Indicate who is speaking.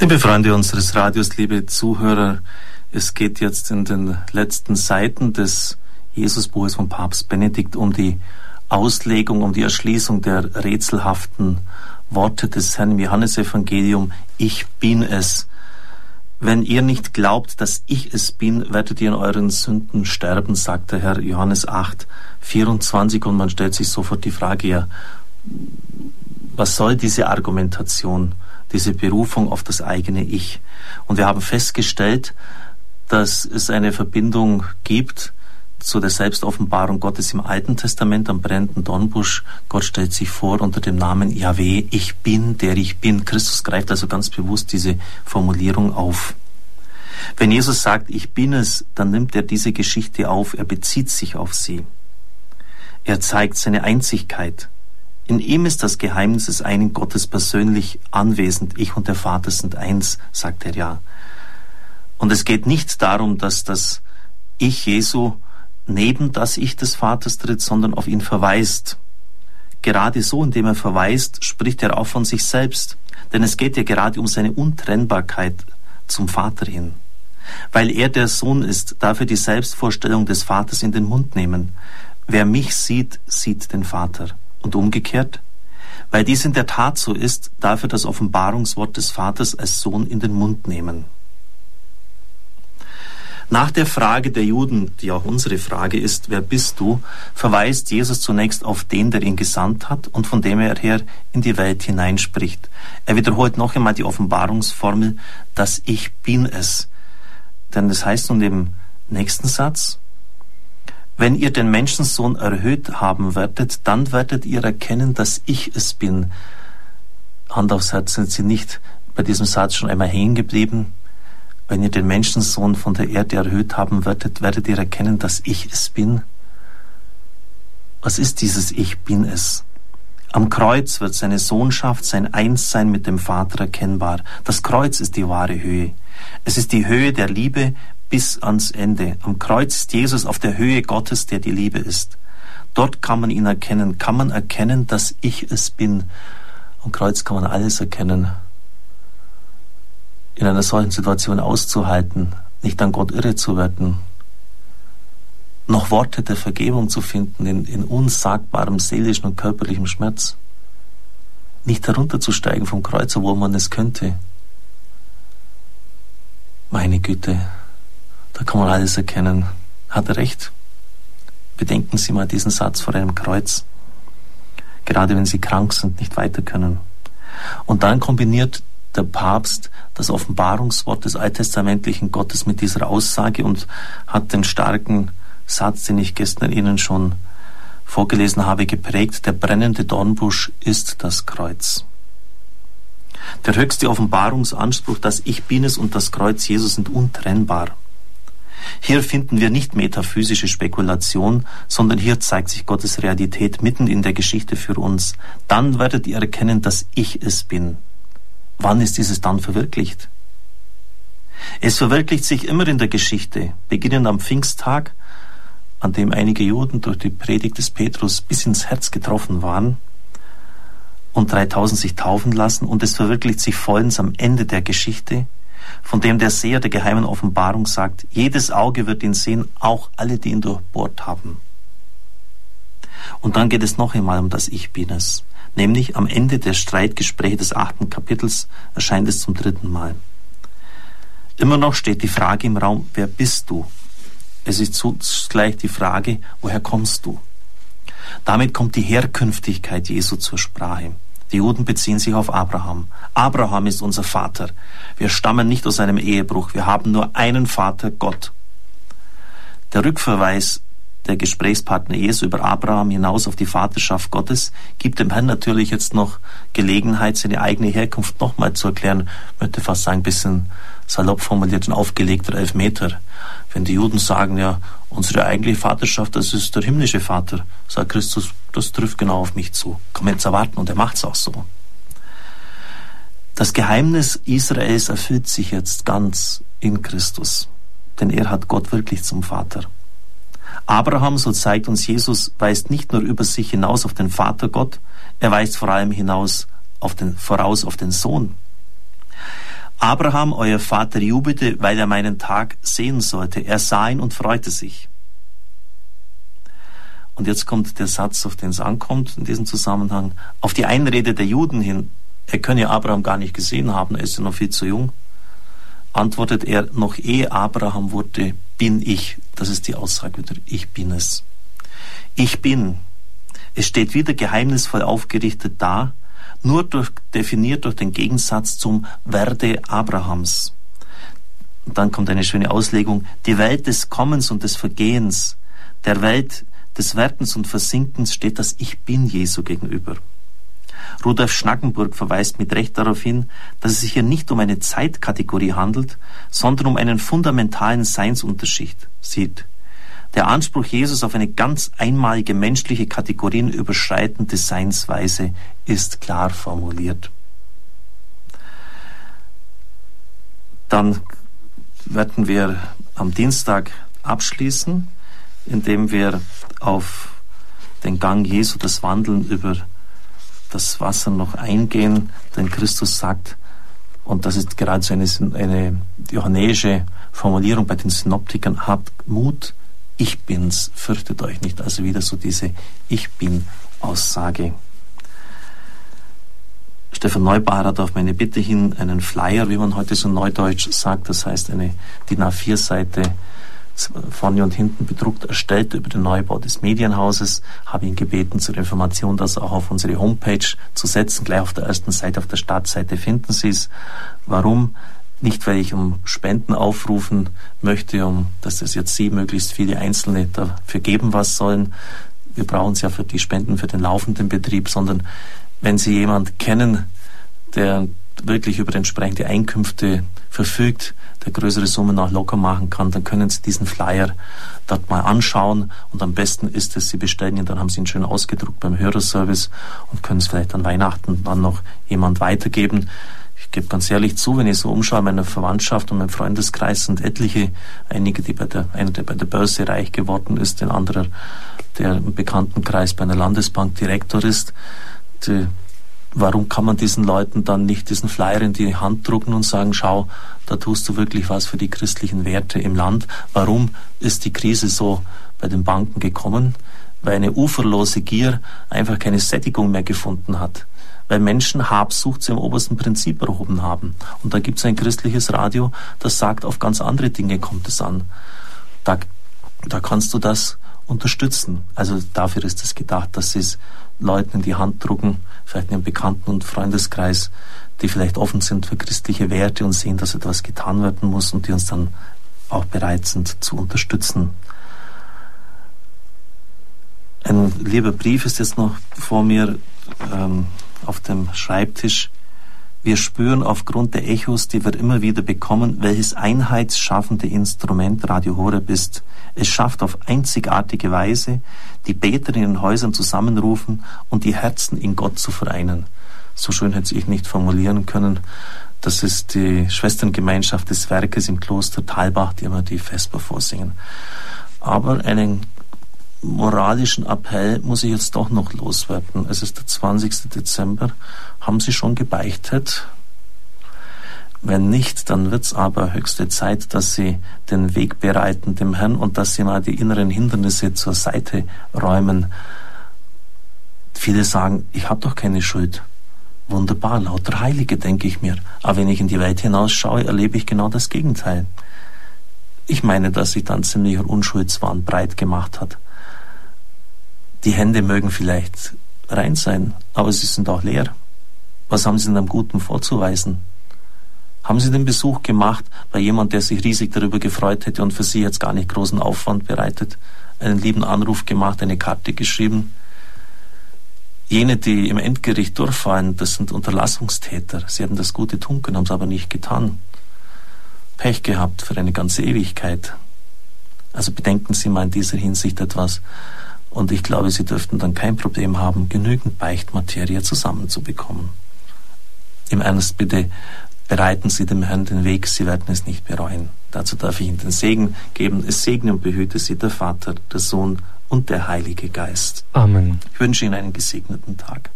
Speaker 1: Liebe Freunde unseres Radios, liebe Zuhörer, es geht jetzt in den letzten Seiten des Jesusbuches von Papst Benedikt um die Auslegung, um die Erschließung der rätselhaften Worte des Herrn Johannesevangelium. Ich bin es. Wenn ihr nicht glaubt, dass ich es bin, werdet ihr in euren Sünden sterben, sagt der Herr Johannes 8, 24. Und man stellt sich sofort die Frage, ja, was soll diese Argumentation? Diese Berufung auf das eigene Ich. Und wir haben festgestellt, dass es eine Verbindung gibt zu der Selbstoffenbarung Gottes im Alten Testament am brennenden Dornbusch. Gott stellt sich vor unter dem Namen Yahweh, ich bin, der ich bin. Christus greift also ganz bewusst diese Formulierung auf. Wenn Jesus sagt, ich bin es, dann nimmt er diese Geschichte auf, er bezieht sich auf sie. Er zeigt seine Einzigkeit, in ihm ist das Geheimnis des einen Gottes persönlich anwesend. Ich und der Vater sind eins, sagt er ja. Und es geht nicht darum, dass das Ich Jesu neben das Ich des Vaters tritt, sondern auf ihn verweist. Gerade so, indem er verweist, spricht er auch von sich selbst. Denn es geht ja gerade um seine Untrennbarkeit zum Vater hin. Weil er der Sohn ist, darf er die Selbstvorstellung des Vaters in den Mund nehmen. Wer mich sieht, sieht den Vater und umgekehrt? Weil dies in der Tat so ist, darf er das Offenbarungswort des Vaters als Sohn in den Mund nehmen. Nach der Frage der Juden, die auch unsere Frage ist, wer bist du, verweist Jesus zunächst auf den, der ihn gesandt hat und von dem er her in die Welt hineinspricht. Er wiederholt noch einmal die Offenbarungsformel, dass ich bin es. Denn das heißt nun im nächsten Satz, wenn ihr den Menschensohn erhöht haben werdet, dann werdet ihr erkennen, dass ich es bin. Hand aufs Herz sind Sie nicht bei diesem Satz schon einmal hängen geblieben. Wenn ihr den Menschensohn von der Erde erhöht haben werdet, werdet ihr erkennen, dass ich es bin. Was ist dieses Ich bin es? Am Kreuz wird seine Sohnschaft, sein Einssein mit dem Vater erkennbar. Das Kreuz ist die wahre Höhe. Es ist die Höhe der Liebe, bis ans Ende. Am Kreuz ist Jesus auf der Höhe Gottes, der die Liebe ist. Dort kann man ihn erkennen, kann man erkennen, dass ich es bin. Am Kreuz kann man alles erkennen. In einer solchen Situation auszuhalten, nicht an Gott irre zu werden, noch Worte der Vergebung zu finden in, in unsagbarem seelischen und körperlichem Schmerz. Nicht herunterzusteigen vom Kreuz, obwohl man es könnte. Meine Güte, da kann man alles erkennen. Hat er recht? Bedenken Sie mal diesen Satz vor einem Kreuz. Gerade wenn Sie krank sind, nicht weiter können. Und dann kombiniert der Papst das Offenbarungswort des alttestamentlichen Gottes mit dieser Aussage und hat den starken Satz, den ich gestern Ihnen schon vorgelesen habe, geprägt. Der brennende Dornbusch ist das Kreuz. Der höchste Offenbarungsanspruch, dass ich bin es und das Kreuz Jesus sind untrennbar. Hier finden wir nicht metaphysische Spekulation, sondern hier zeigt sich Gottes Realität mitten in der Geschichte für uns. Dann werdet ihr erkennen, dass ich es bin. Wann ist dieses dann verwirklicht? Es verwirklicht sich immer in der Geschichte, beginnend am Pfingsttag, an dem einige Juden durch die Predigt des Petrus bis ins Herz getroffen waren und 3000 sich taufen lassen, und es verwirklicht sich vollends am Ende der Geschichte, von dem der Seher der geheimen Offenbarung sagt, jedes Auge wird ihn sehen, auch alle, die ihn durchbohrt haben. Und dann geht es noch einmal um das Ich bin es. Nämlich am Ende der Streitgespräche des achten Kapitels erscheint es zum dritten Mal. Immer noch steht die Frage im Raum, wer bist du? Es ist zugleich die Frage, woher kommst du? Damit kommt die Herkünftigkeit Jesu zur Sprache. Die Juden beziehen sich auf Abraham. Abraham ist unser Vater. Wir stammen nicht aus einem Ehebruch. Wir haben nur einen Vater, Gott. Der Rückverweis der Gesprächspartner Jesu über Abraham hinaus auf die Vaterschaft Gottes gibt dem Herrn natürlich jetzt noch Gelegenheit, seine eigene Herkunft nochmal zu erklären. Ich möchte fast sagen, ein bisschen salopp formuliert, ein aufgelegter Elfmeter. Wenn die Juden sagen, ja, unsere eigentliche Vaterschaft, das ist der himmlische Vater, sagt Christus, das trifft genau auf mich zu. Kann man jetzt erwarten und er macht es auch so. Das Geheimnis Israels erfüllt sich jetzt ganz in Christus, denn er hat Gott wirklich zum Vater. Abraham, so zeigt uns Jesus, weist nicht nur über sich hinaus auf den Vater Gott, er weist vor allem hinaus auf den, voraus auf den Sohn. Abraham, euer Vater, jubelte, weil er meinen Tag sehen sollte. Er sah ihn und freute sich. Und jetzt kommt der Satz, auf den es ankommt in diesem Zusammenhang. Auf die Einrede der Juden hin, er könne Abraham gar nicht gesehen haben, er ist ja noch viel zu jung, antwortet er, noch ehe Abraham wurde, bin ich. Das ist die Aussage wieder, ich bin es. Ich bin. Es steht wieder geheimnisvoll aufgerichtet da, nur durch, definiert durch den Gegensatz zum Werde Abrahams. Und dann kommt eine schöne Auslegung. Die Welt des Kommens und des Vergehens, der Welt des Werdens und Versinkens steht das Ich Bin Jesu gegenüber. Rudolf Schnackenburg verweist mit Recht darauf hin, dass es sich hier nicht um eine Zeitkategorie handelt, sondern um einen fundamentalen Seinsunterschied sieht. Der Anspruch Jesus auf eine ganz einmalige menschliche kategorienüberschreitende Seinsweise ist klar formuliert. Dann werden wir am Dienstag abschließen, indem wir auf den Gang Jesu, das Wandeln über das Wasser noch eingehen, denn Christus sagt, und das ist gerade so eine, eine johannäische Formulierung bei den Synoptikern, habt Mut, ich bin's, fürchtet euch nicht. Also wieder so diese Ich bin Aussage. Stefan Neubauer hat auf meine Bitte hin einen Flyer, wie man heute so neudeutsch sagt, das heißt eine DIN A4-Seite vorne und hinten bedruckt erstellt über den Neubau des Medienhauses. Habe ihn gebeten, zur Information das auch auf unsere Homepage zu setzen. Gleich auf der ersten Seite, auf der Startseite finden Sie es. Warum? Nicht, weil ich um Spenden aufrufen möchte, um dass es jetzt Sie möglichst viele Einzelne dafür geben was sollen. Wir brauchen es ja für die Spenden für den laufenden Betrieb, sondern wenn Sie jemand kennen, der wirklich über entsprechende Einkünfte verfügt, der größere Summen auch locker machen kann, dann können Sie diesen Flyer dort mal anschauen und am besten ist es, Sie bestellen ihn, dann haben Sie ihn schön ausgedruckt beim Hörerservice und können es vielleicht an Weihnachten dann noch jemand weitergeben. Ich gebe ganz ehrlich zu, wenn ich so umschaue, meiner Verwandtschaft und meinem Freundeskreis sind etliche, einige, die bei der, einer, der bei der Börse reich geworden ist, ein anderer, der im Bekanntenkreis bei einer Landesbank Direktor ist. Die warum kann man diesen Leuten dann nicht diesen Flyer in die Hand drucken und sagen, schau, da tust du wirklich was für die christlichen Werte im Land. Warum ist die Krise so bei den Banken gekommen? Weil eine uferlose Gier einfach keine Sättigung mehr gefunden hat. Weil Menschen Habsucht zum obersten Prinzip erhoben haben. Und da gibt es ein christliches Radio, das sagt, auf ganz andere Dinge kommt es an. Da, da kannst du das unterstützen. Also dafür ist es gedacht, dass sie es Leuten in die Hand drucken, vielleicht in Bekannten- und Freundeskreis, die vielleicht offen sind für christliche Werte und sehen, dass etwas getan werden muss und die uns dann auch bereit sind zu unterstützen. Ein lieber Brief ist jetzt noch vor mir ähm, auf dem Schreibtisch. Wir spüren aufgrund der Echos, die wir immer wieder bekommen, welches einheitsschaffende Instrument Radio Horeb ist. Es schafft auf einzigartige Weise, die Beter in den Häusern zusammenrufen und die Herzen in Gott zu vereinen. So schön hätte ich nicht formulieren können. Das ist die Schwesterngemeinschaft des Werkes im Kloster Talbach, die immer die Vesper vorsingen. Aber einen moralischen Appell muss ich jetzt doch noch loswerden. Es ist der 20. Dezember. Haben Sie schon gebeichtet? Wenn nicht, dann wird's aber höchste Zeit, dass Sie den Weg bereiten dem Herrn und dass Sie mal die inneren Hindernisse zur Seite räumen. Viele sagen, ich habe doch keine Schuld. Wunderbar, lauter Heilige, denke ich mir. Aber wenn ich in die Welt hinausschaue, erlebe ich genau das Gegenteil. Ich meine, dass sich dann ziemlicher Unschuldswahn breit gemacht hat. Die Hände mögen vielleicht rein sein, aber sie sind auch leer. Was haben sie denn am Guten vorzuweisen? Haben Sie den Besuch gemacht bei jemand, der sich riesig darüber gefreut hätte und für Sie jetzt gar nicht großen Aufwand bereitet? Einen lieben Anruf gemacht, eine Karte geschrieben? Jene, die im Endgericht durchfallen, das sind Unterlassungstäter. Sie hätten das Gute tun können, haben es aber nicht getan. Pech gehabt für eine ganze Ewigkeit. Also bedenken Sie mal in dieser Hinsicht etwas. Und ich glaube, Sie dürften dann kein Problem haben, genügend Beichtmaterie zusammenzubekommen. Im Ernst bitte, bereiten Sie dem Herrn den Weg, Sie werden es nicht bereuen. Dazu darf ich Ihnen den Segen geben. Es segne und behüte Sie der Vater, der Sohn und der Heilige Geist.
Speaker 2: Amen.
Speaker 1: Ich wünsche Ihnen einen gesegneten Tag.